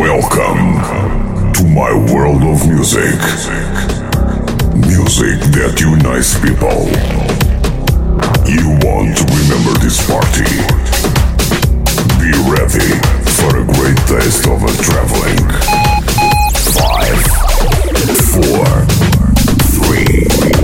Welcome to my world of music. Music that unites people. You want to remember this party? Be ready for a great taste of a traveling. Five, four, three,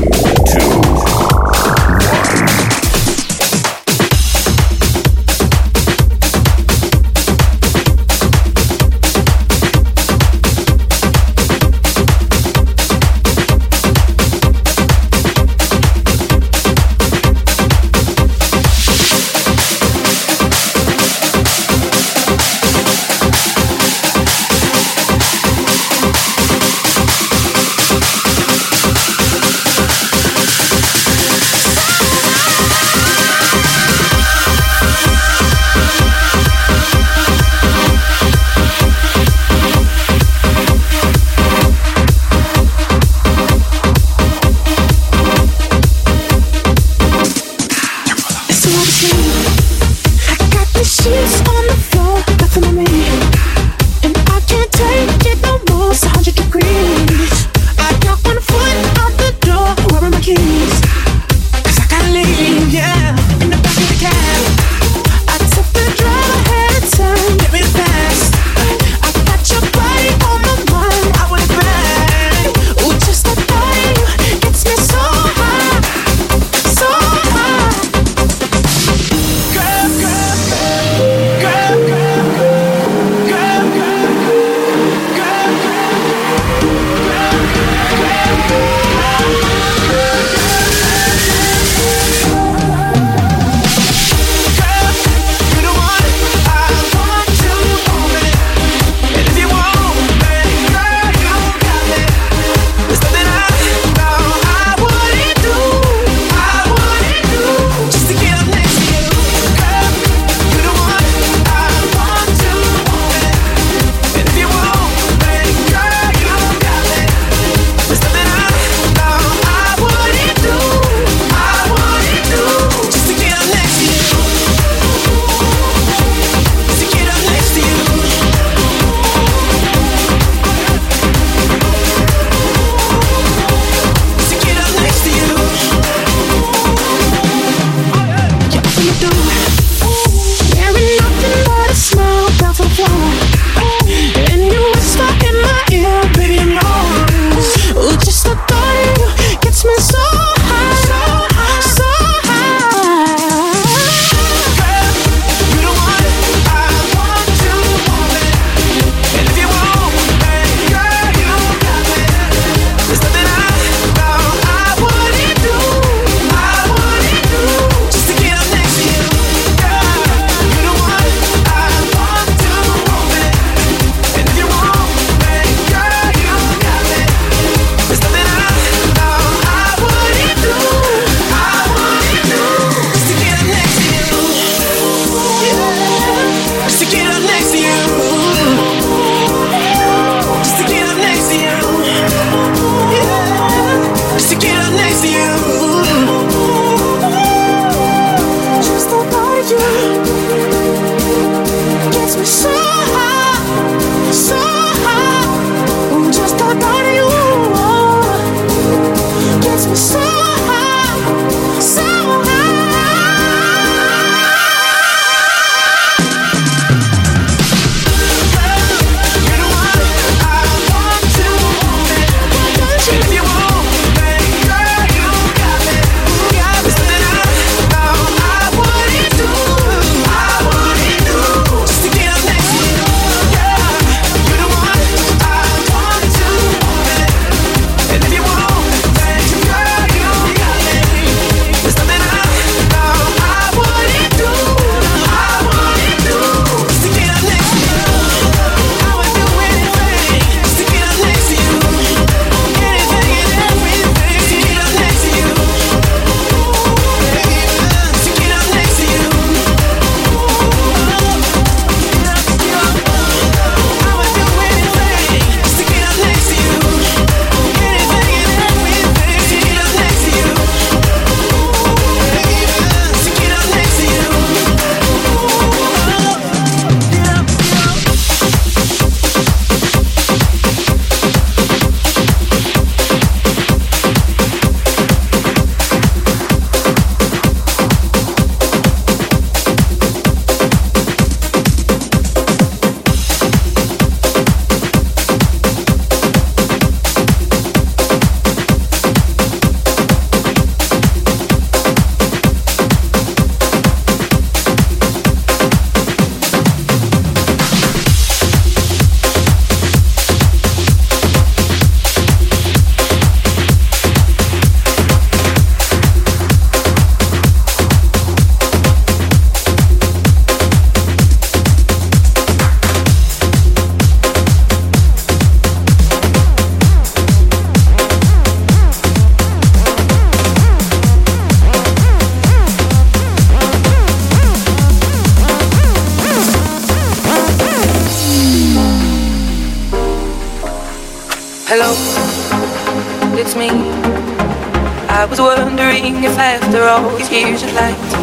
if after all these years you'd like to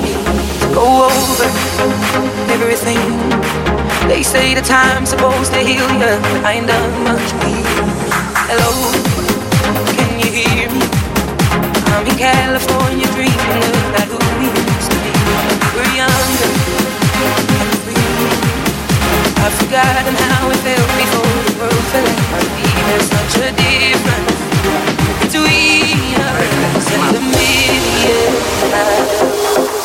go over everything. They say the time's supposed to heal you, but I ain't done much. Hello, can you hear me? I'm in California dreaming about who we used to be. We're younger and free. I've forgotten how it felt before the world fell feet. There's such a difference between us and a million miles.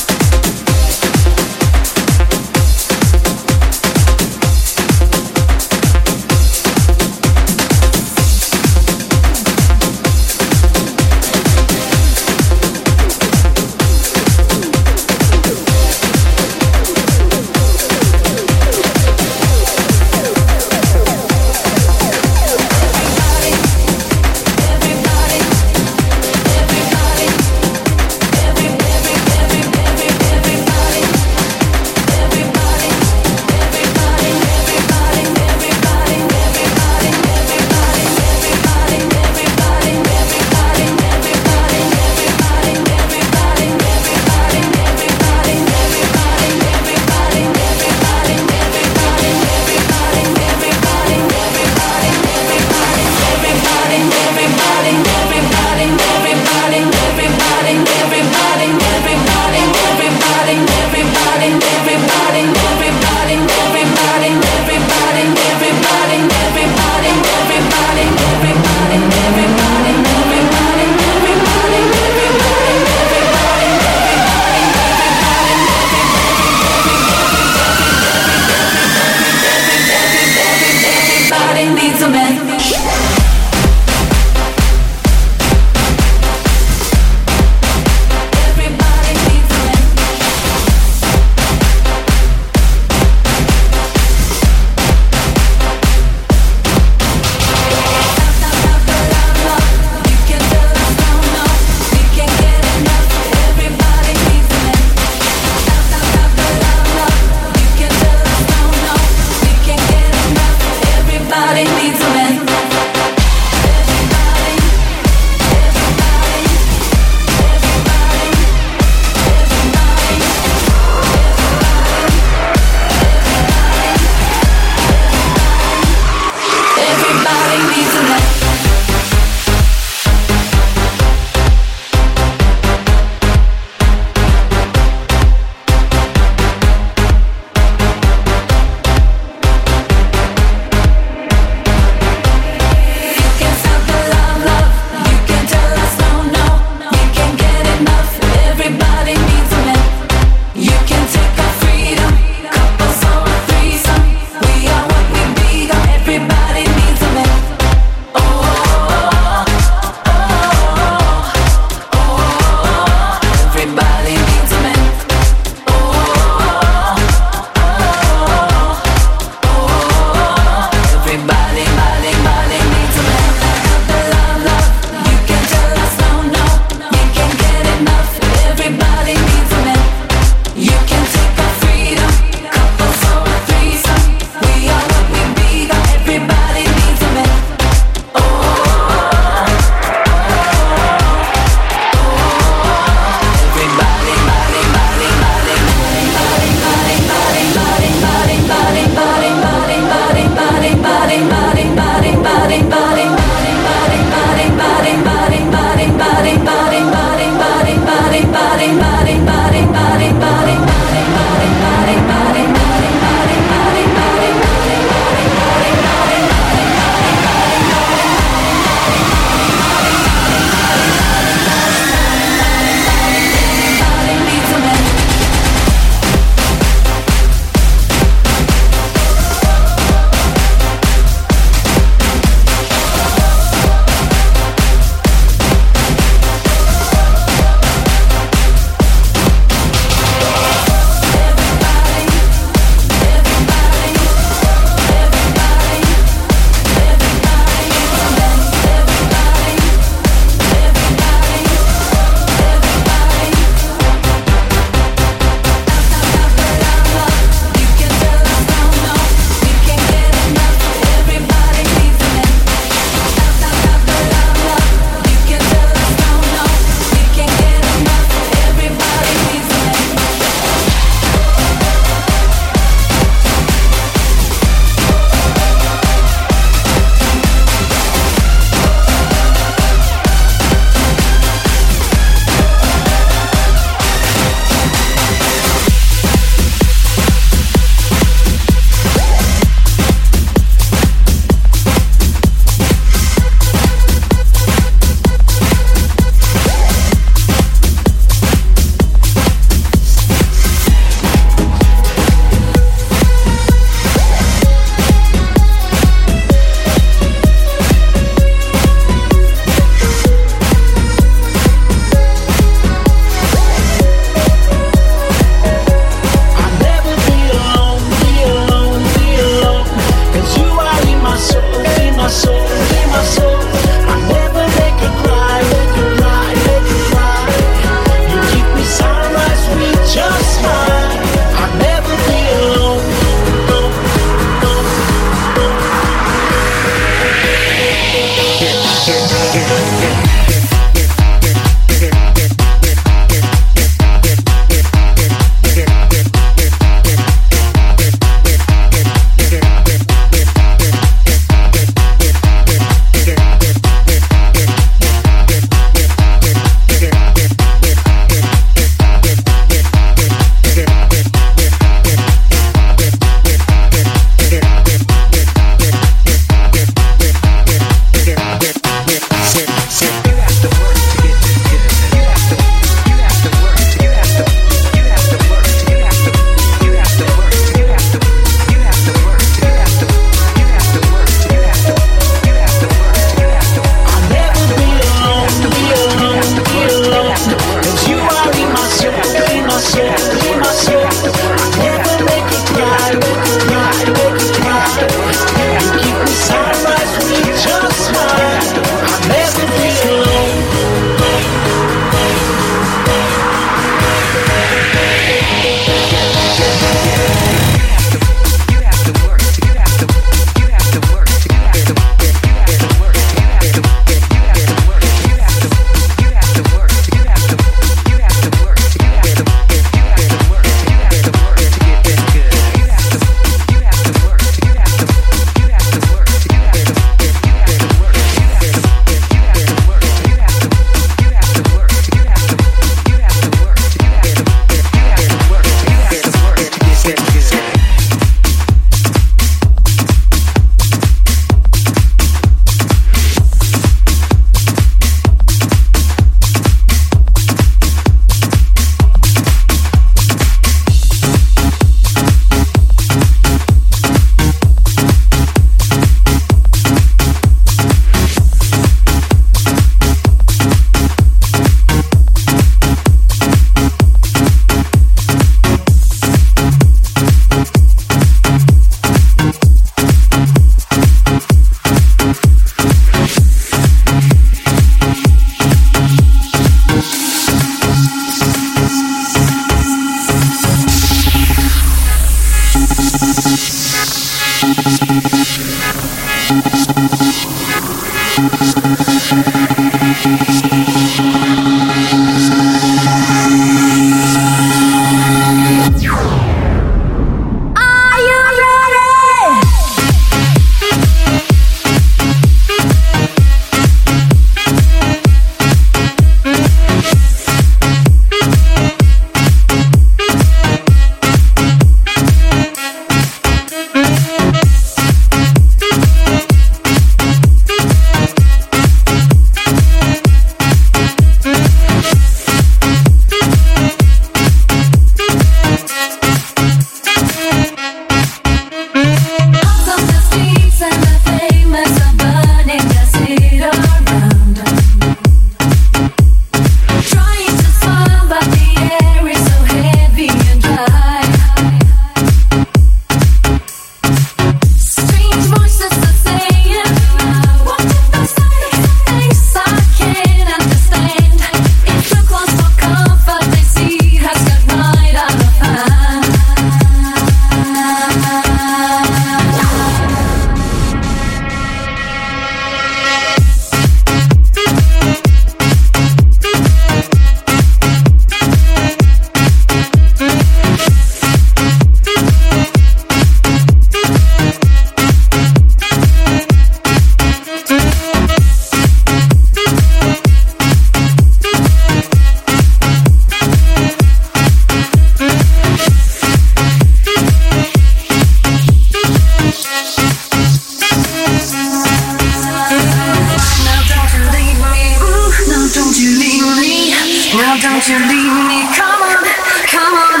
don't you leave me, come on, come on.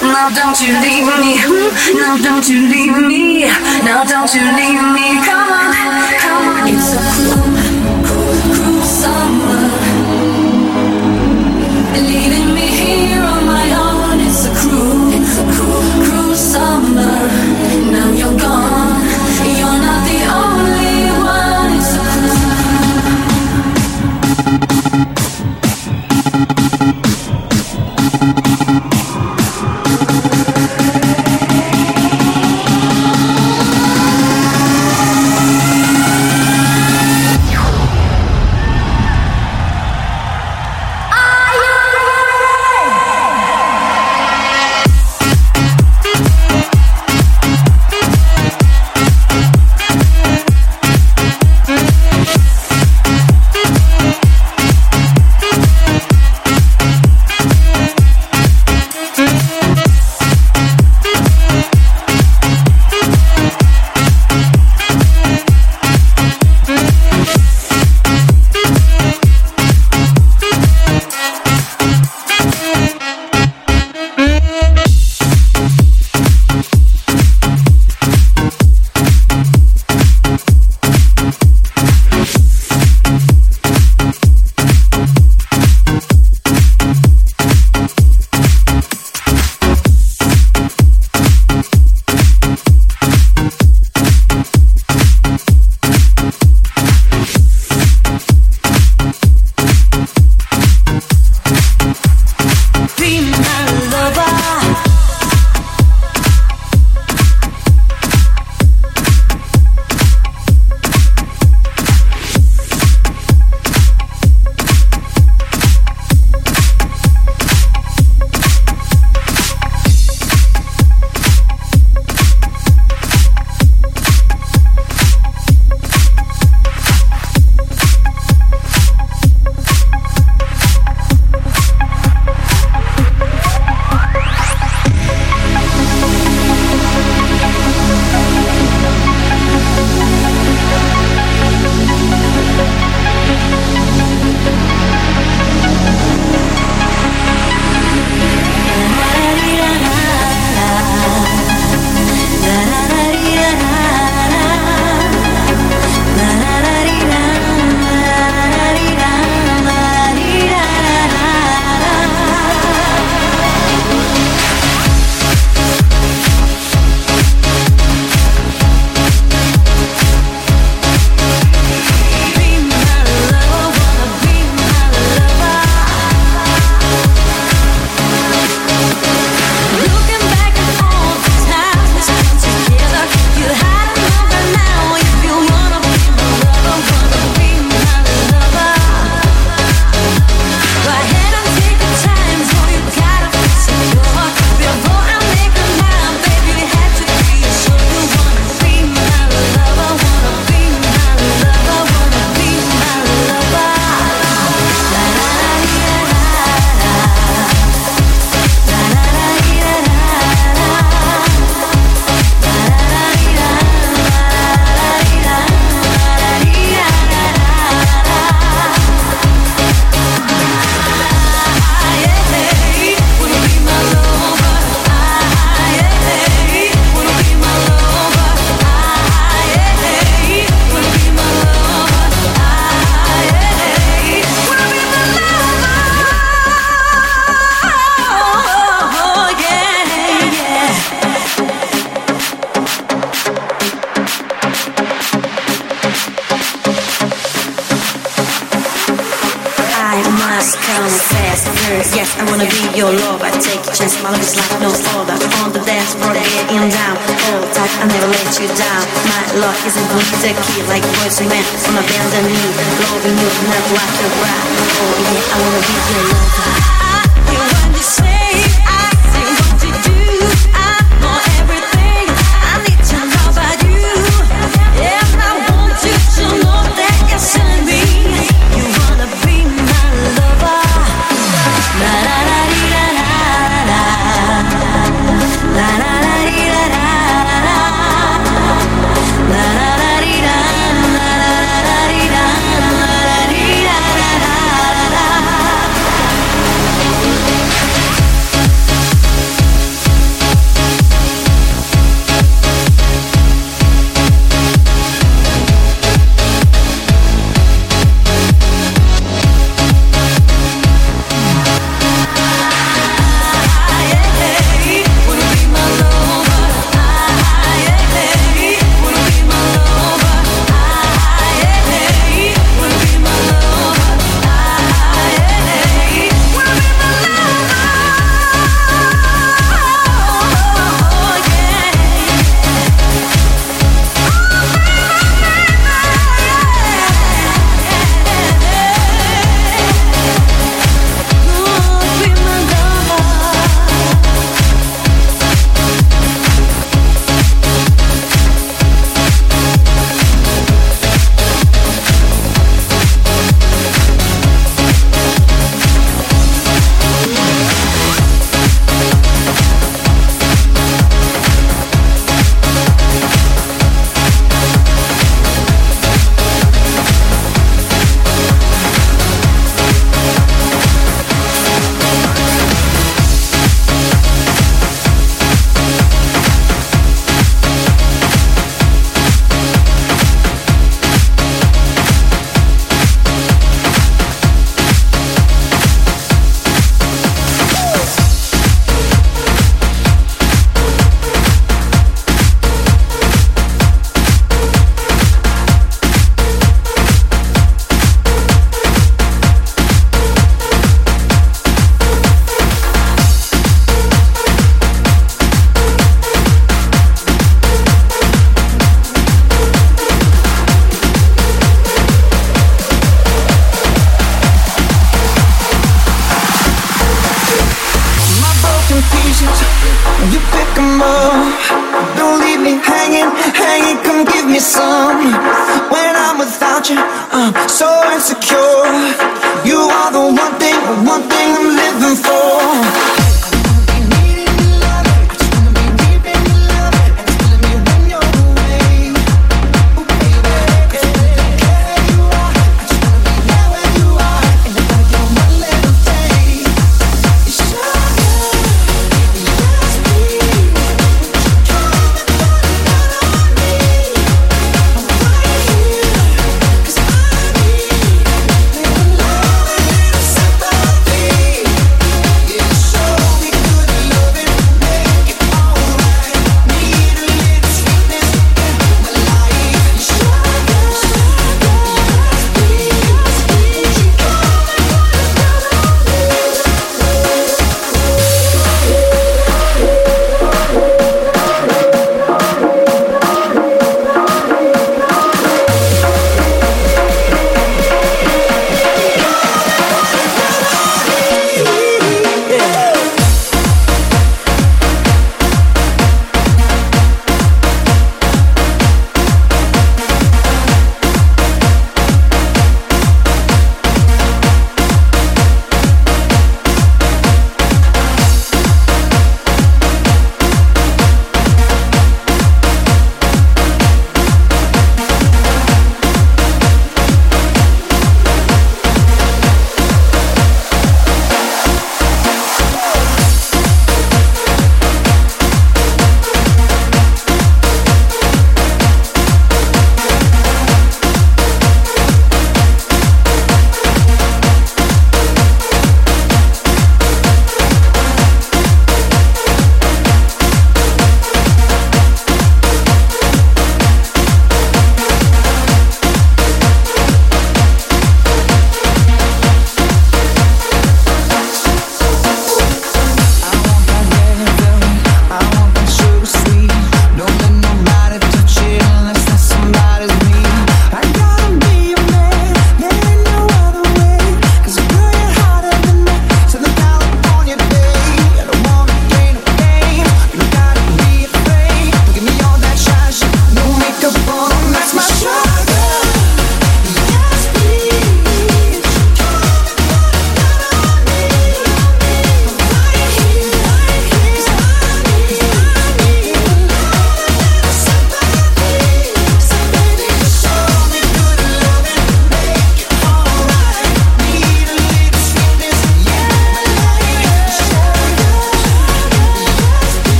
Now don't you leave me, now don't you leave me, now don't you leave me, come on, come on. It's a cruel, cruel, cruel summer. isn't going to like words and men on a bend and knee, loving you, not what to rap. Oh yeah, I wanna be your love.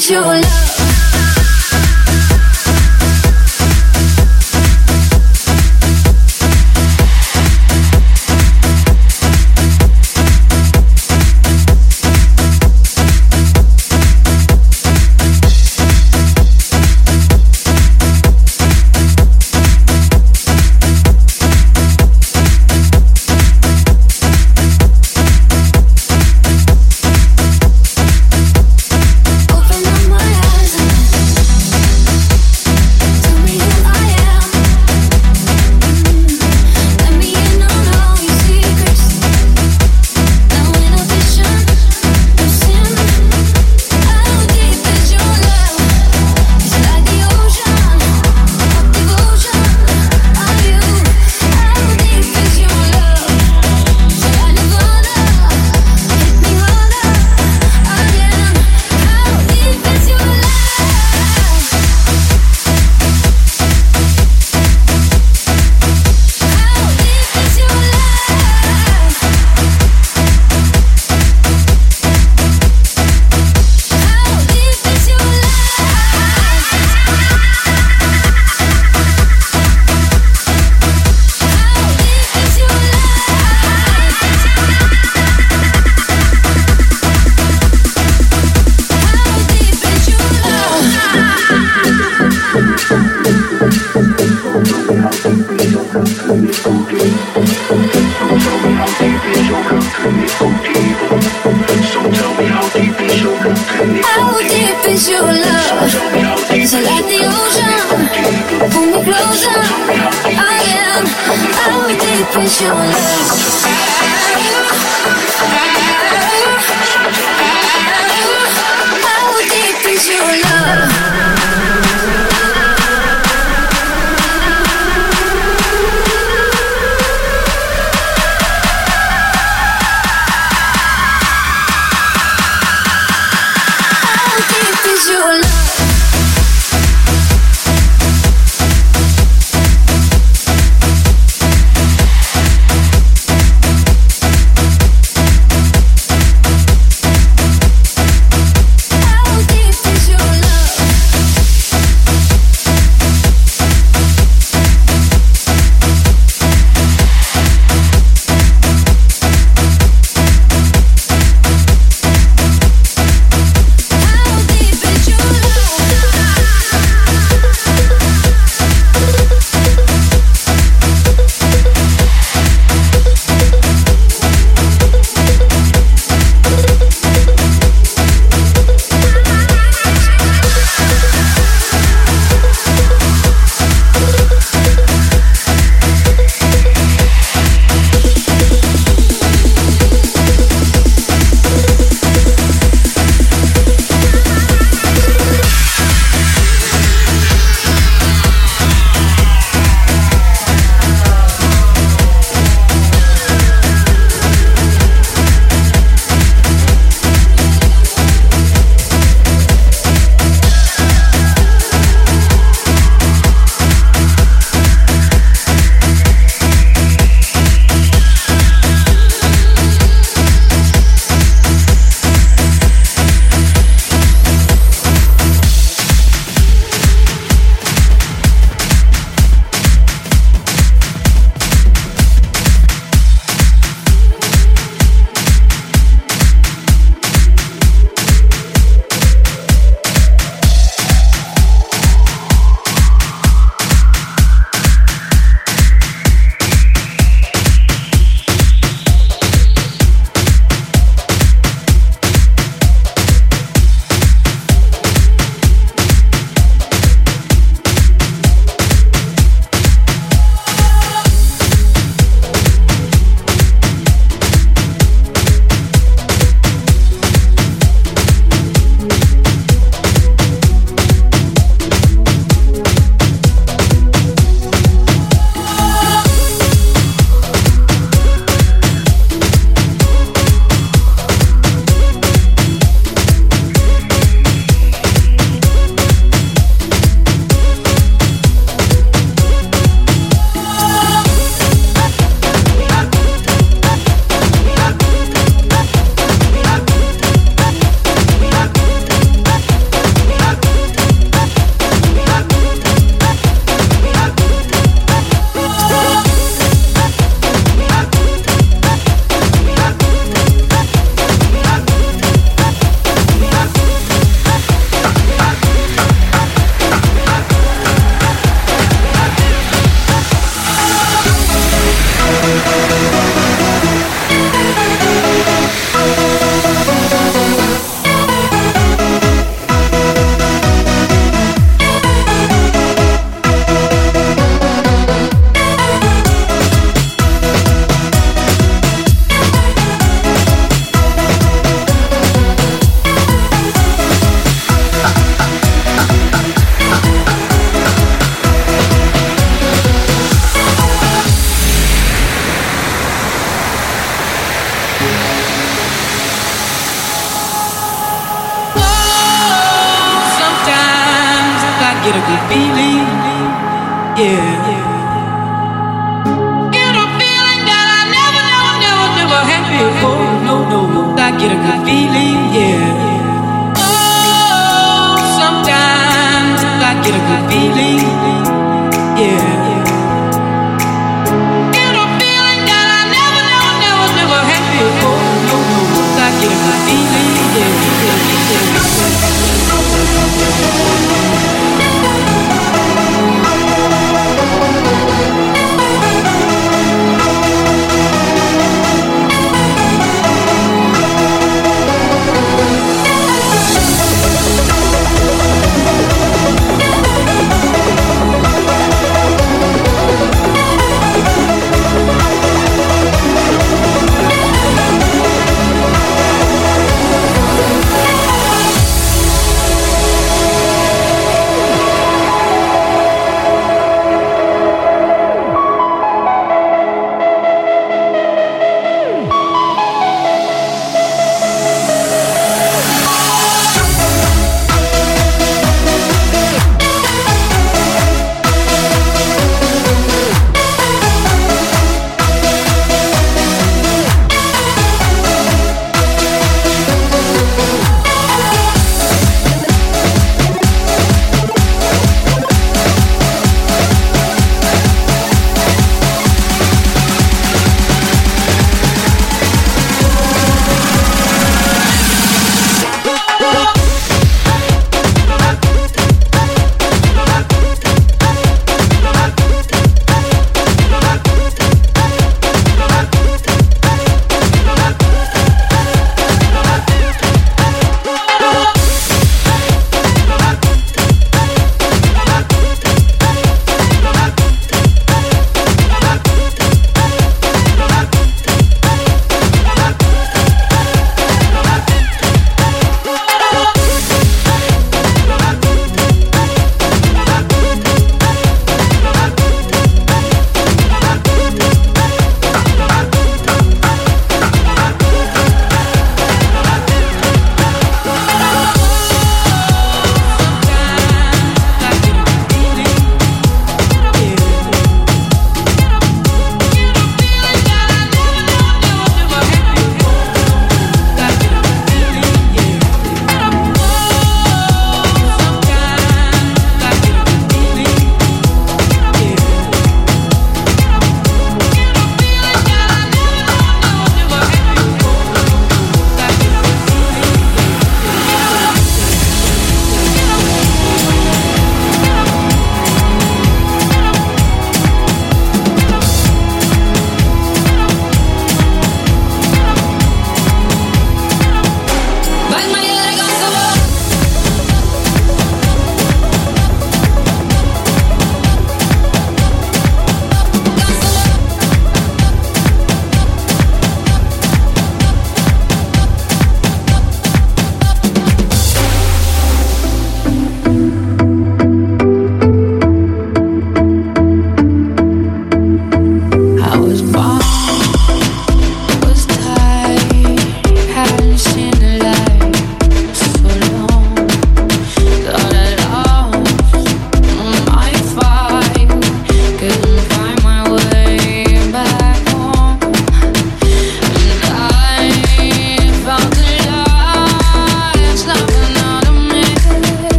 Is your love?